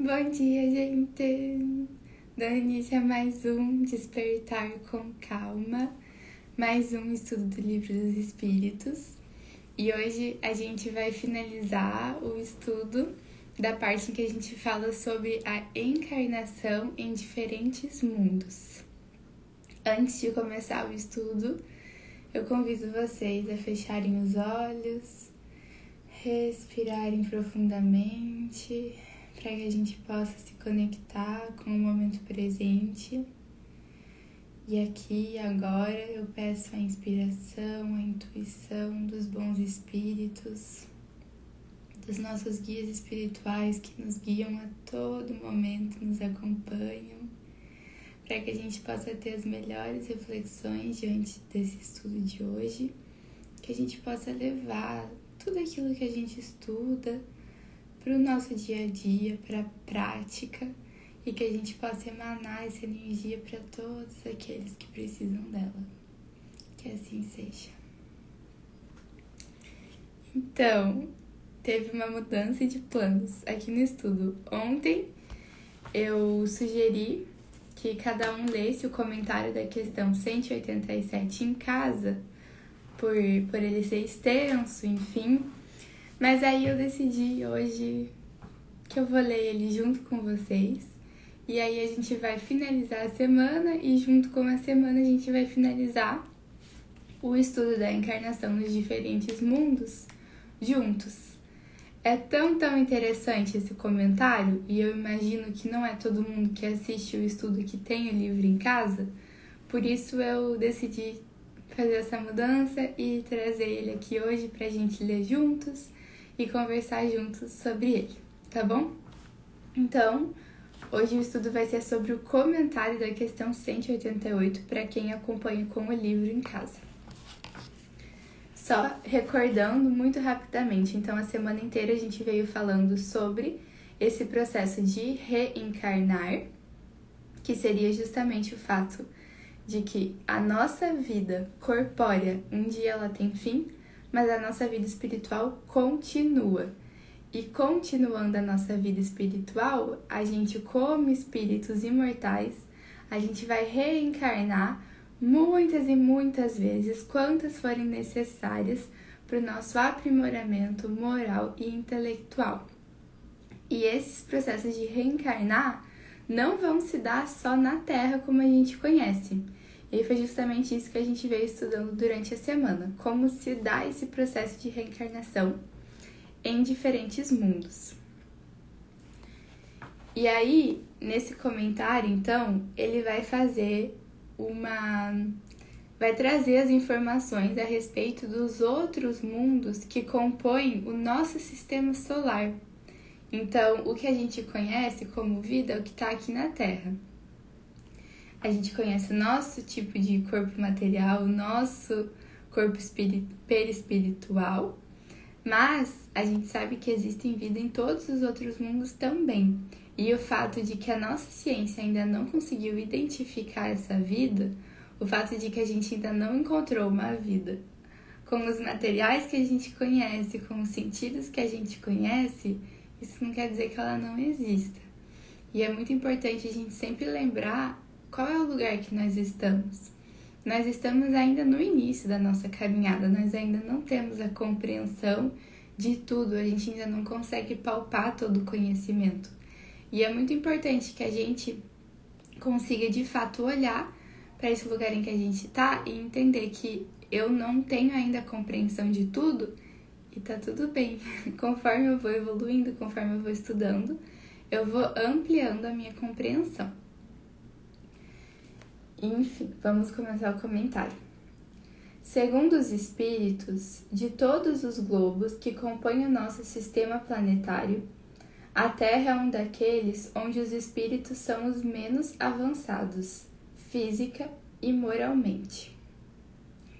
Bom dia, gente! Dando início a mais um Despertar com Calma, mais um estudo do Livro dos Espíritos. E hoje a gente vai finalizar o estudo da parte em que a gente fala sobre a encarnação em diferentes mundos. Antes de começar o estudo, eu convido vocês a fecharem os olhos, respirarem profundamente para que a gente possa se conectar com o momento presente. E aqui agora eu peço a inspiração, a intuição dos bons espíritos, dos nossos guias espirituais que nos guiam a todo momento, nos acompanham, para que a gente possa ter as melhores reflexões diante desse estudo de hoje, que a gente possa levar tudo aquilo que a gente estuda para o nosso dia a dia, para a prática e que a gente possa emanar essa energia para todos aqueles que precisam dela. Que assim seja. Então, teve uma mudança de planos aqui no estudo. Ontem eu sugeri que cada um lesse o comentário da questão 187 em casa, por, por ele ser extenso, enfim. Mas aí eu decidi hoje que eu vou ler ele junto com vocês. E aí a gente vai finalizar a semana e junto com a semana a gente vai finalizar o estudo da encarnação nos diferentes mundos juntos. É tão, tão interessante esse comentário, e eu imagino que não é todo mundo que assiste o estudo que tem o livro em casa, por isso eu decidi fazer essa mudança e trazer ele aqui hoje para a gente ler juntos e conversar juntos sobre ele, tá bom? Então, hoje o estudo vai ser sobre o comentário da questão 188 para quem acompanha com o livro em casa. Só recordando muito rapidamente, então a semana inteira a gente veio falando sobre esse processo de reencarnar, que seria justamente o fato de que a nossa vida corpórea um dia ela tem fim, mas a nossa vida espiritual continua. E continuando a nossa vida espiritual, a gente, como espíritos imortais, a gente vai reencarnar muitas e muitas vezes, quantas forem necessárias para o nosso aprimoramento moral e intelectual. E esses processos de reencarnar não vão se dar só na Terra como a gente conhece. E foi justamente isso que a gente veio estudando durante a semana, como se dá esse processo de reencarnação em diferentes mundos. E aí, nesse comentário, então, ele vai fazer uma vai trazer as informações a respeito dos outros mundos que compõem o nosso sistema solar. Então, o que a gente conhece como vida é o que está aqui na Terra a gente conhece o nosso tipo de corpo material, o nosso corpo perispiritual, mas a gente sabe que existem vida em todos os outros mundos também. E o fato de que a nossa ciência ainda não conseguiu identificar essa vida, o fato de que a gente ainda não encontrou uma vida com os materiais que a gente conhece, com os sentidos que a gente conhece, isso não quer dizer que ela não exista. E é muito importante a gente sempre lembrar qual é o lugar que nós estamos? Nós estamos ainda no início da nossa caminhada, nós ainda não temos a compreensão de tudo, a gente ainda não consegue palpar todo o conhecimento. E é muito importante que a gente consiga de fato olhar para esse lugar em que a gente está e entender que eu não tenho ainda a compreensão de tudo e tá tudo bem. Conforme eu vou evoluindo, conforme eu vou estudando, eu vou ampliando a minha compreensão. Enfim, vamos começar o comentário. Segundo os espíritos de todos os globos que compõem o nosso sistema planetário, a Terra é um daqueles onde os espíritos são os menos avançados, física e moralmente.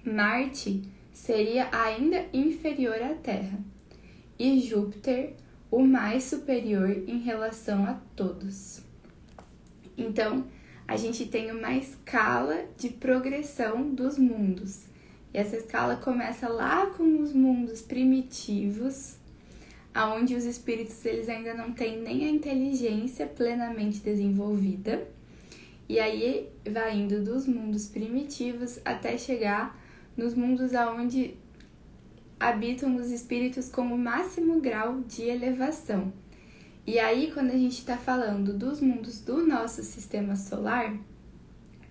Marte seria ainda inferior à Terra, e Júpiter o mais superior em relação a todos. Então, a gente tem uma escala de progressão dos mundos. E essa escala começa lá com os mundos primitivos, aonde os espíritos eles ainda não têm nem a inteligência plenamente desenvolvida. E aí vai indo dos mundos primitivos até chegar nos mundos aonde habitam os espíritos com o máximo grau de elevação. E aí, quando a gente está falando dos mundos do nosso sistema solar,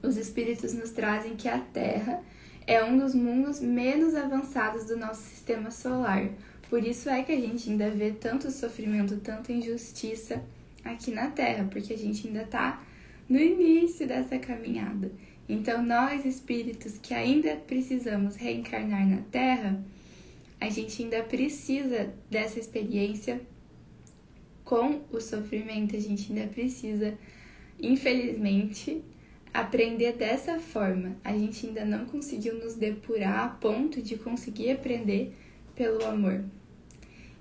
os espíritos nos trazem que a Terra é um dos mundos menos avançados do nosso sistema solar. Por isso é que a gente ainda vê tanto sofrimento, tanta injustiça aqui na Terra, porque a gente ainda está no início dessa caminhada. Então, nós espíritos que ainda precisamos reencarnar na Terra, a gente ainda precisa dessa experiência com o sofrimento, a gente ainda precisa, infelizmente, aprender dessa forma. A gente ainda não conseguiu nos depurar a ponto de conseguir aprender pelo amor.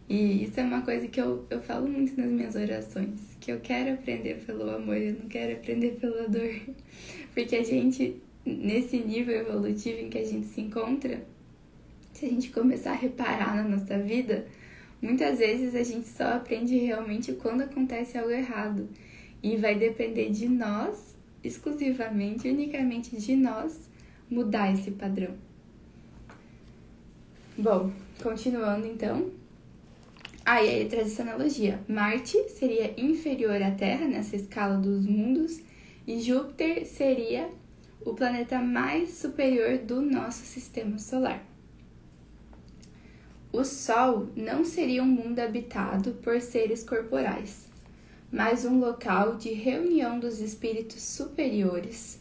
E isso é uma coisa que eu, eu falo muito nas minhas orações, que eu quero aprender pelo amor, eu não quero aprender pela dor. Porque a gente, nesse nível evolutivo em que a gente se encontra, se a gente começar a reparar na nossa vida, muitas vezes a gente só aprende realmente quando acontece algo errado. E vai depender de nós exclusivamente, unicamente de nós, mudar esse padrão. Bom, continuando então. Ah, aí traz essa analogia. Marte seria inferior à Terra nessa escala dos mundos e Júpiter seria o planeta mais superior do nosso sistema solar. O Sol não seria um mundo habitado por seres corporais, mas um local de reunião dos espíritos superiores,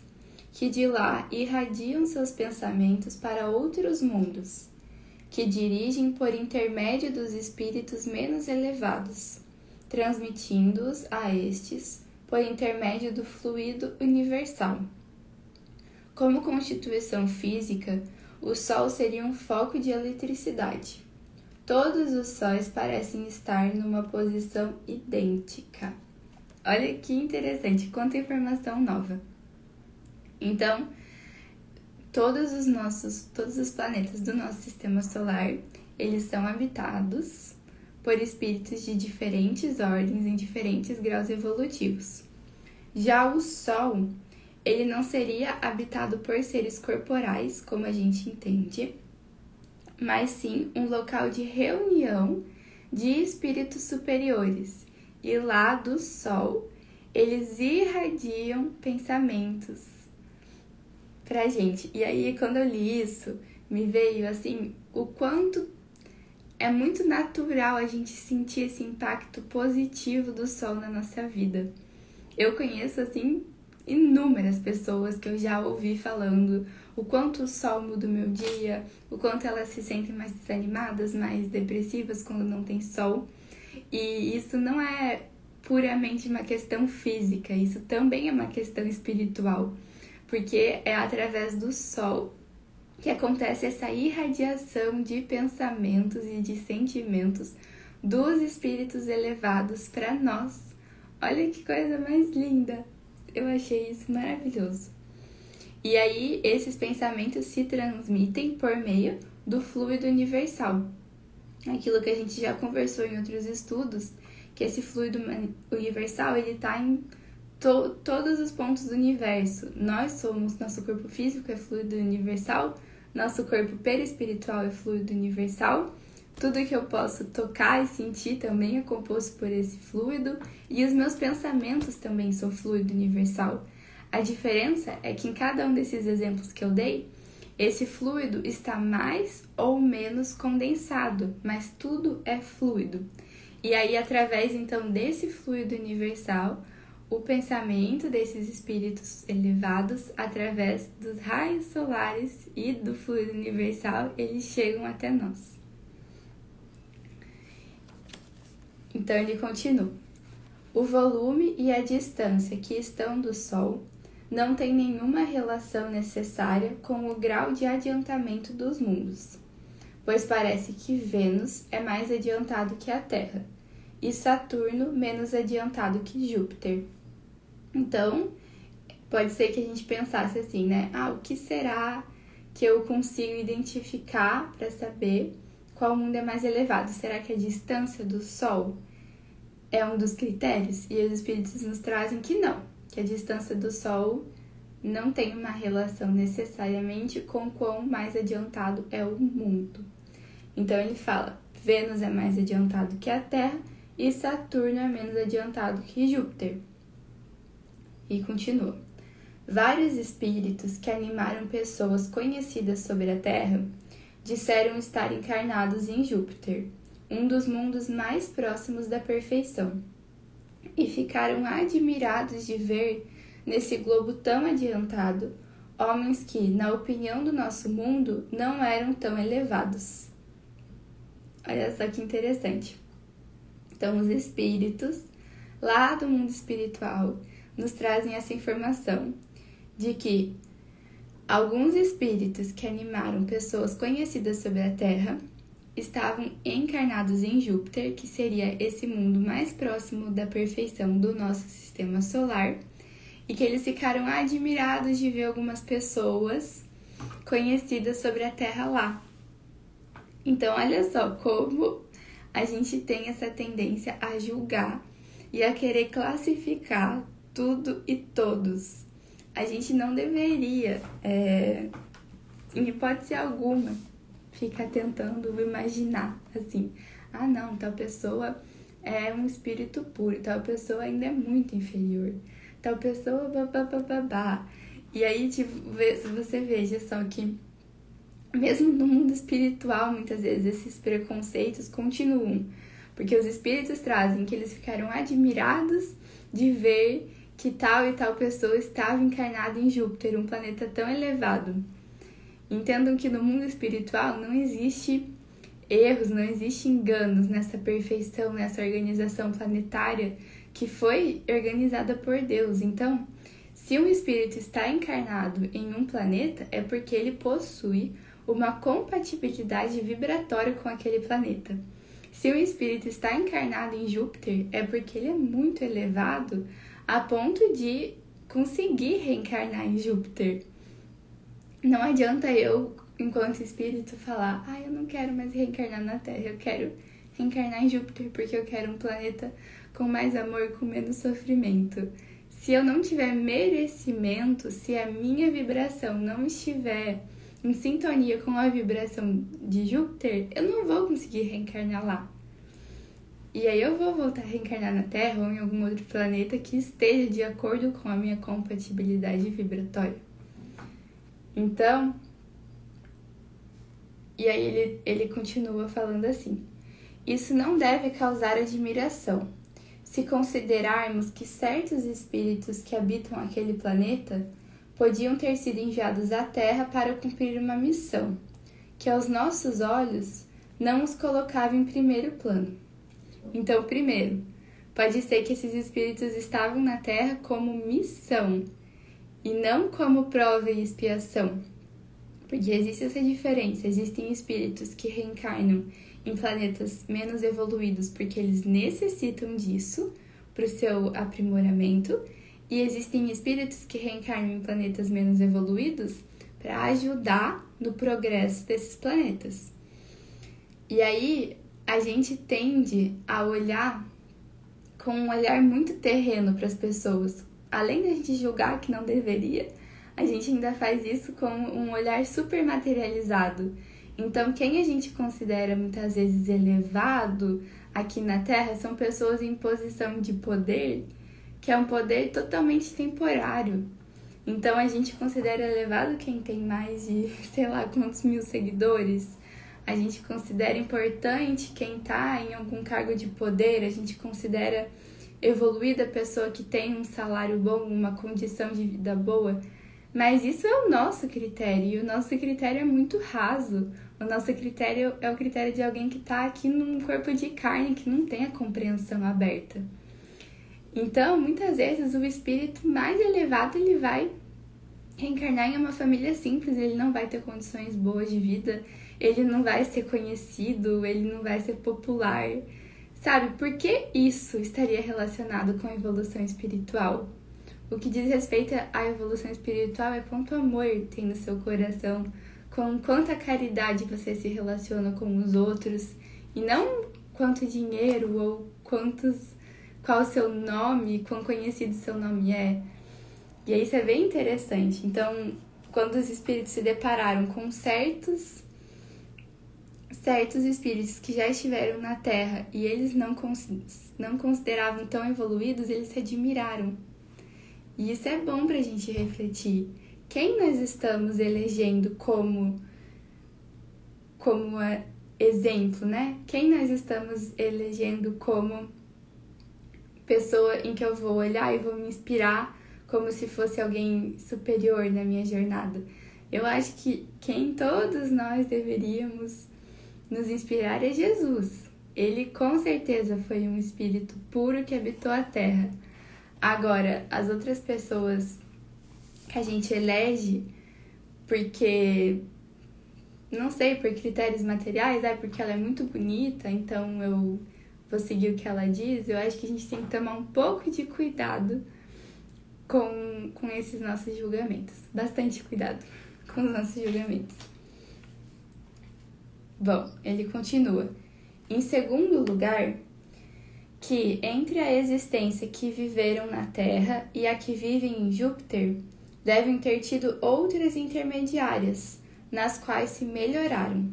que de lá irradiam seus pensamentos para outros mundos, que dirigem por intermédio dos espíritos menos elevados, transmitindo-os a estes por intermédio do fluido universal. Como constituição física, o Sol seria um foco de eletricidade Todos os sóis parecem estar numa posição idêntica. Olha que interessante, quanta informação nova. Então, todos os nossos, todos os planetas do nosso sistema solar, eles são habitados por espíritos de diferentes ordens em diferentes graus evolutivos. Já o Sol, ele não seria habitado por seres corporais, como a gente entende, mas sim um local de reunião de espíritos superiores. E lá do Sol, eles irradiam pensamentos pra gente. E aí, quando eu li isso, me veio assim o quanto é muito natural a gente sentir esse impacto positivo do sol na nossa vida. Eu conheço assim inúmeras pessoas que eu já ouvi falando o quanto o sol muda o meu dia, o quanto elas se sentem mais desanimadas, mais depressivas quando não tem sol. E isso não é puramente uma questão física, isso também é uma questão espiritual, porque é através do sol que acontece essa irradiação de pensamentos e de sentimentos dos espíritos elevados para nós. Olha que coisa mais linda! Eu achei isso maravilhoso. E aí esses pensamentos se transmitem por meio do fluido universal. Aquilo que a gente já conversou em outros estudos, que esse fluido universal ele está em to todos os pontos do universo. Nós somos, nosso corpo físico é fluido universal, nosso corpo perispiritual é fluido universal. Tudo que eu posso tocar e sentir também é composto por esse fluido, e os meus pensamentos também são fluido universal. A diferença é que em cada um desses exemplos que eu dei, esse fluido está mais ou menos condensado, mas tudo é fluido. E aí, através então desse fluido universal, o pensamento desses espíritos elevados, através dos raios solares e do fluido universal, eles chegam até nós. Então ele continua. O volume e a distância que estão do Sol não tem nenhuma relação necessária com o grau de adiantamento dos mundos, pois parece que Vênus é mais adiantado que a Terra e Saturno menos adiantado que Júpiter. Então, pode ser que a gente pensasse assim, né? Ah, o que será que eu consigo identificar para saber qual mundo é mais elevado? Será que a distância do Sol é um dos critérios? E os espíritos nos trazem que não, que a distância do Sol não tem uma relação necessariamente com quão mais adiantado é o mundo. Então ele fala: Vênus é mais adiantado que a Terra e Saturno é menos adiantado que Júpiter. E continua. Vários espíritos que animaram pessoas conhecidas sobre a Terra disseram estar encarnados em Júpiter, um dos mundos mais próximos da perfeição, e ficaram admirados de ver nesse globo tão adiantado homens que, na opinião do nosso mundo, não eram tão elevados. Olha só que interessante. Então, os espíritos lá do mundo espiritual nos trazem essa informação de que alguns espíritos que animaram pessoas conhecidas sobre a Terra estavam encarnados em Júpiter, que seria esse mundo mais próximo da perfeição do nosso sistema solar, e que eles ficaram admirados de ver algumas pessoas conhecidas sobre a Terra lá. Então, olha só como a gente tem essa tendência a julgar e a querer classificar tudo e todos. A gente não deveria, é, em hipótese alguma, ficar tentando imaginar assim: ah, não, tal pessoa é um espírito puro, tal pessoa ainda é muito inferior, tal pessoa babá. E aí, tipo, você veja só que mesmo no mundo espiritual, muitas vezes esses preconceitos continuam, porque os espíritos trazem que eles ficaram admirados de ver que tal e tal pessoa estava encarnada em Júpiter, um planeta tão elevado. Entendam que no mundo espiritual não existe erros, não existe enganos nessa perfeição, nessa organização planetária que foi organizada por Deus. Então, se um espírito está encarnado em um planeta, é porque ele possui uma compatibilidade vibratória com aquele planeta. Se o espírito está encarnado em Júpiter, é porque ele é muito elevado a ponto de conseguir reencarnar em Júpiter. Não adianta eu, enquanto espírito, falar: ah, eu não quero mais reencarnar na Terra, eu quero reencarnar em Júpiter porque eu quero um planeta com mais amor, com menos sofrimento. Se eu não tiver merecimento, se a minha vibração não estiver em sintonia com a vibração de Júpiter, eu não vou conseguir reencarnar lá. E aí eu vou voltar a reencarnar na Terra ou em algum outro planeta que esteja de acordo com a minha compatibilidade vibratória. Então, e aí ele, ele continua falando assim: Isso não deve causar admiração. Se considerarmos que certos espíritos que habitam aquele planeta podiam ter sido enviados à Terra para cumprir uma missão, que aos nossos olhos não os colocava em primeiro plano. Então, primeiro, pode ser que esses espíritos estavam na Terra como missão e não como prova e expiação. Porque existe essa diferença. Existem espíritos que reencarnam em planetas menos evoluídos porque eles necessitam disso para o seu aprimoramento, e existem espíritos que reencarnam em planetas menos evoluídos para ajudar no progresso desses planetas. E aí a gente tende a olhar com um olhar muito terreno para as pessoas. Além de a gente julgar que não deveria, a gente ainda faz isso com um olhar super materializado. Então, quem a gente considera muitas vezes elevado aqui na Terra são pessoas em posição de poder que é um poder totalmente temporário. Então a gente considera elevado quem tem mais de sei lá quantos mil seguidores. A gente considera importante quem está em algum cargo de poder. A gente considera evoluída pessoa que tem um salário bom, uma condição de vida boa. Mas isso é o nosso critério e o nosso critério é muito raso. O nosso critério é o critério de alguém que está aqui num corpo de carne que não tem a compreensão aberta. Então, muitas vezes o espírito mais elevado ele vai reencarnar em uma família simples, ele não vai ter condições boas de vida, ele não vai ser conhecido, ele não vai ser popular. Sabe, por que isso estaria relacionado com a evolução espiritual? O que diz respeito à evolução espiritual é quanto amor tem no seu coração, com quanta caridade você se relaciona com os outros e não quanto dinheiro ou quantos qual o seu nome, quão conhecido seu nome é. E isso é bem interessante. Então, quando os espíritos se depararam com certos certos espíritos que já estiveram na Terra e eles não, não consideravam tão evoluídos, eles se admiraram. E isso é bom para a gente refletir. Quem nós estamos elegendo como, como exemplo, né? Quem nós estamos elegendo como pessoa em que eu vou olhar e vou me inspirar como se fosse alguém superior na minha jornada. Eu acho que quem todos nós deveríamos nos inspirar é Jesus. Ele com certeza foi um espírito puro que habitou a terra. Agora, as outras pessoas que a gente elege porque não sei, por critérios materiais, é porque ela é muito bonita, então eu vou seguir o que ela diz. Eu acho que a gente tem que tomar um pouco de cuidado com, com esses nossos julgamentos. Bastante cuidado com os nossos julgamentos. Bom, ele continua. Em segundo lugar, que entre a existência que viveram na Terra e a que vivem em Júpiter, devem ter tido outras intermediárias, nas quais se melhoraram.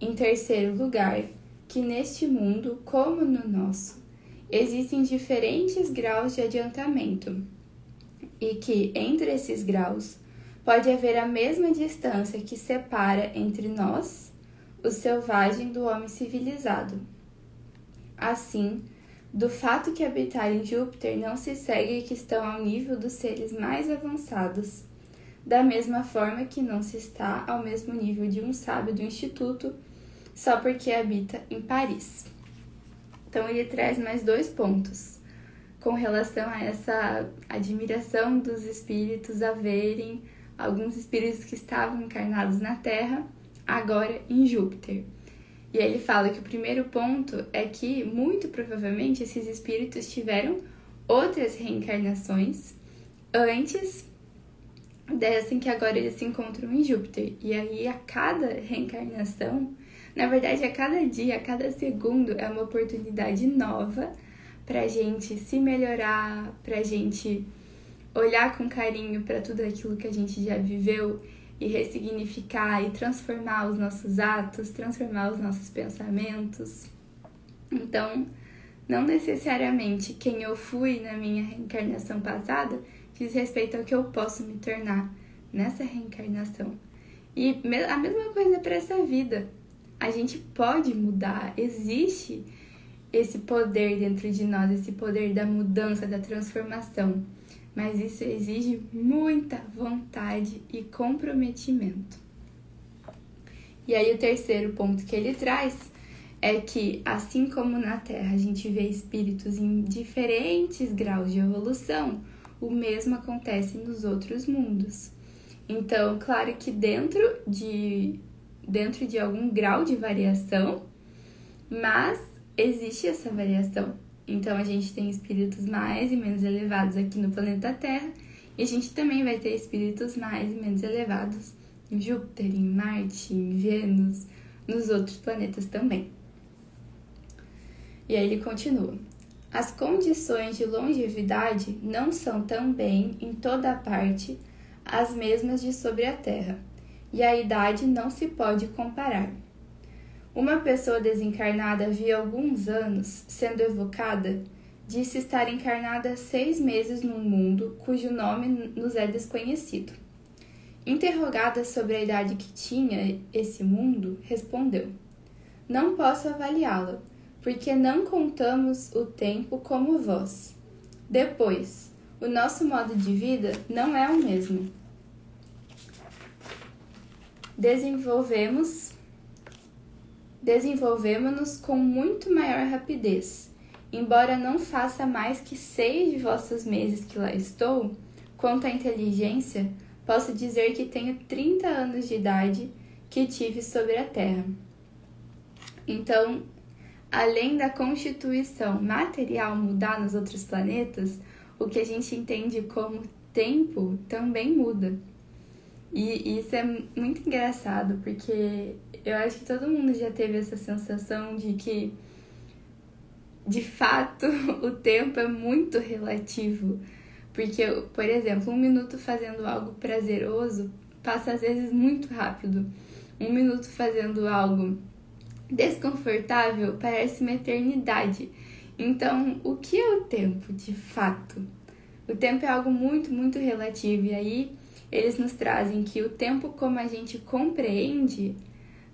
Em terceiro lugar, que neste mundo, como no nosso, existem diferentes graus de adiantamento e que entre esses graus pode haver a mesma distância que separa entre nós o selvagem do homem civilizado. Assim, do fato que habitar em Júpiter não se segue que estão ao nível dos seres mais avançados, da mesma forma que não se está ao mesmo nível de um sábio do instituto só porque habita em Paris. Então ele traz mais dois pontos com relação a essa admiração dos espíritos a verem alguns espíritos que estavam encarnados na Terra agora em Júpiter. E ele fala que o primeiro ponto é que, muito provavelmente, esses espíritos tiveram outras reencarnações antes dessa em que agora eles se encontram em Júpiter. E aí, a cada reencarnação, na verdade, a cada dia, a cada segundo, é uma oportunidade nova pra gente se melhorar, pra gente olhar com carinho para tudo aquilo que a gente já viveu e ressignificar e transformar os nossos atos, transformar os nossos pensamentos. Então, não necessariamente quem eu fui na minha reencarnação passada diz respeito ao que eu posso me tornar nessa reencarnação. E a mesma coisa para essa vida. A gente pode mudar, existe esse poder dentro de nós, esse poder da mudança, da transformação mas isso exige muita vontade e comprometimento. E aí, o terceiro ponto que ele traz é que, assim como na Terra a gente vê espíritos em diferentes graus de evolução, o mesmo acontece nos outros mundos. Então, claro que dentro de, dentro de algum grau de variação, mas existe essa variação. Então a gente tem espíritos mais e menos elevados aqui no planeta Terra, e a gente também vai ter espíritos mais e menos elevados em Júpiter, em Marte, em Vênus, nos outros planetas também. E aí ele continua: As condições de longevidade não são também em toda parte as mesmas de sobre a Terra, e a idade não se pode comparar. Uma pessoa desencarnada havia alguns anos, sendo evocada, disse estar encarnada seis meses num mundo cujo nome nos é desconhecido. Interrogada sobre a idade que tinha esse mundo, respondeu: Não posso avaliá-la, porque não contamos o tempo como vós. Depois, o nosso modo de vida não é o mesmo. Desenvolvemos desenvolvemos-nos com muito maior rapidez. Embora não faça mais que seis de vossos meses que lá estou, quanto à inteligência, posso dizer que tenho 30 anos de idade que tive sobre a Terra. Então, além da constituição material mudar nos outros planetas, o que a gente entende como tempo também muda. E isso é muito engraçado, porque eu acho que todo mundo já teve essa sensação de que, de fato, o tempo é muito relativo. Porque, por exemplo, um minuto fazendo algo prazeroso passa às vezes muito rápido. Um minuto fazendo algo desconfortável parece uma eternidade. Então, o que é o tempo de fato? O tempo é algo muito, muito relativo. E aí, eles nos trazem que o tempo, como a gente compreende,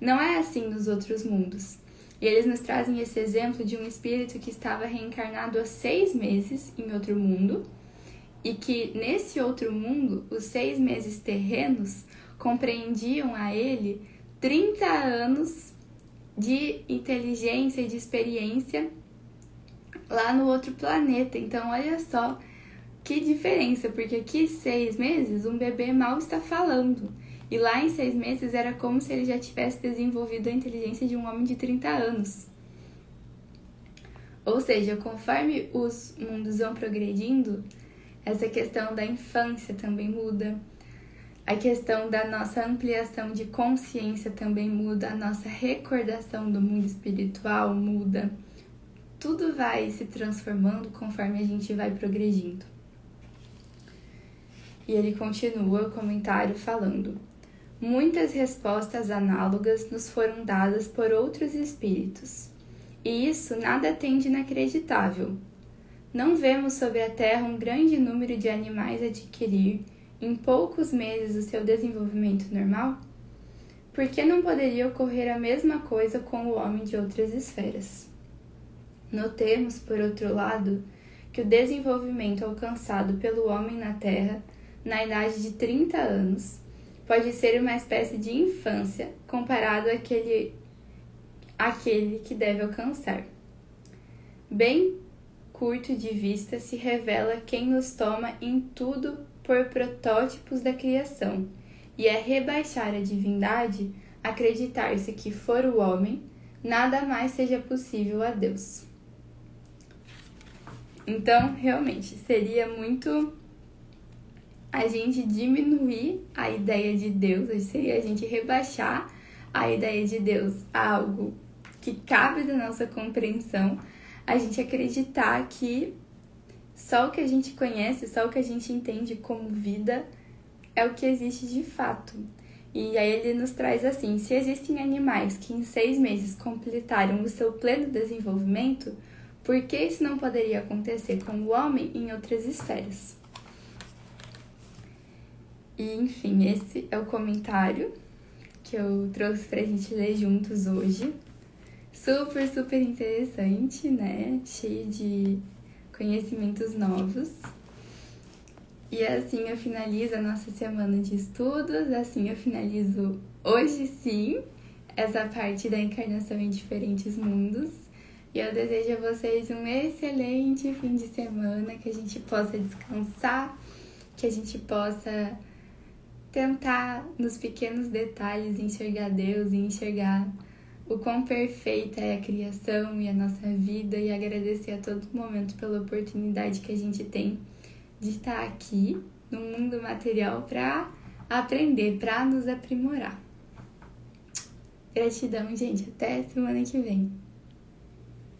não é assim nos outros mundos. E eles nos trazem esse exemplo de um espírito que estava reencarnado há seis meses em outro mundo e que nesse outro mundo, os seis meses terrenos compreendiam a ele 30 anos de inteligência e de experiência lá no outro planeta. Então, olha só que diferença, porque aqui seis meses um bebê mal está falando. E lá em seis meses era como se ele já tivesse desenvolvido a inteligência de um homem de 30 anos. Ou seja, conforme os mundos vão progredindo, essa questão da infância também muda. A questão da nossa ampliação de consciência também muda, a nossa recordação do mundo espiritual muda. Tudo vai se transformando conforme a gente vai progredindo. E ele continua o comentário falando: Muitas respostas análogas nos foram dadas por outros espíritos, e isso nada tem de inacreditável. Não vemos sobre a Terra um grande número de animais adquirir, em poucos meses, o seu desenvolvimento normal? Por que não poderia ocorrer a mesma coisa com o homem de outras esferas? Notemos, por outro lado, que o desenvolvimento alcançado pelo homem na Terra, na idade de 30 anos, pode ser uma espécie de infância comparado àquele, àquele que deve alcançar. Bem curto de vista se revela quem nos toma em tudo por protótipos da criação, e é rebaixar a divindade acreditar-se que for o homem, nada mais seja possível a Deus. Então, realmente, seria muito a gente diminuir a ideia de Deus, seria a gente rebaixar a ideia de Deus a algo que cabe da nossa compreensão, a gente acreditar que só o que a gente conhece, só o que a gente entende como vida é o que existe de fato. E aí ele nos traz assim: se existem animais que em seis meses completaram o seu pleno desenvolvimento, por que isso não poderia acontecer com o homem em outras esferas? E enfim, esse é o comentário que eu trouxe pra gente ler juntos hoje. Super, super interessante, né? Cheio de conhecimentos novos. E assim eu finalizo a nossa semana de estudos, assim eu finalizo hoje sim essa parte da encarnação em diferentes mundos. E eu desejo a vocês um excelente fim de semana, que a gente possa descansar, que a gente possa tentar nos pequenos detalhes enxergar Deus e enxergar o quão perfeita é a criação e a nossa vida e agradecer a todo momento pela oportunidade que a gente tem de estar aqui no mundo material para aprender, para nos aprimorar. Gratidão, gente. Até semana que vem.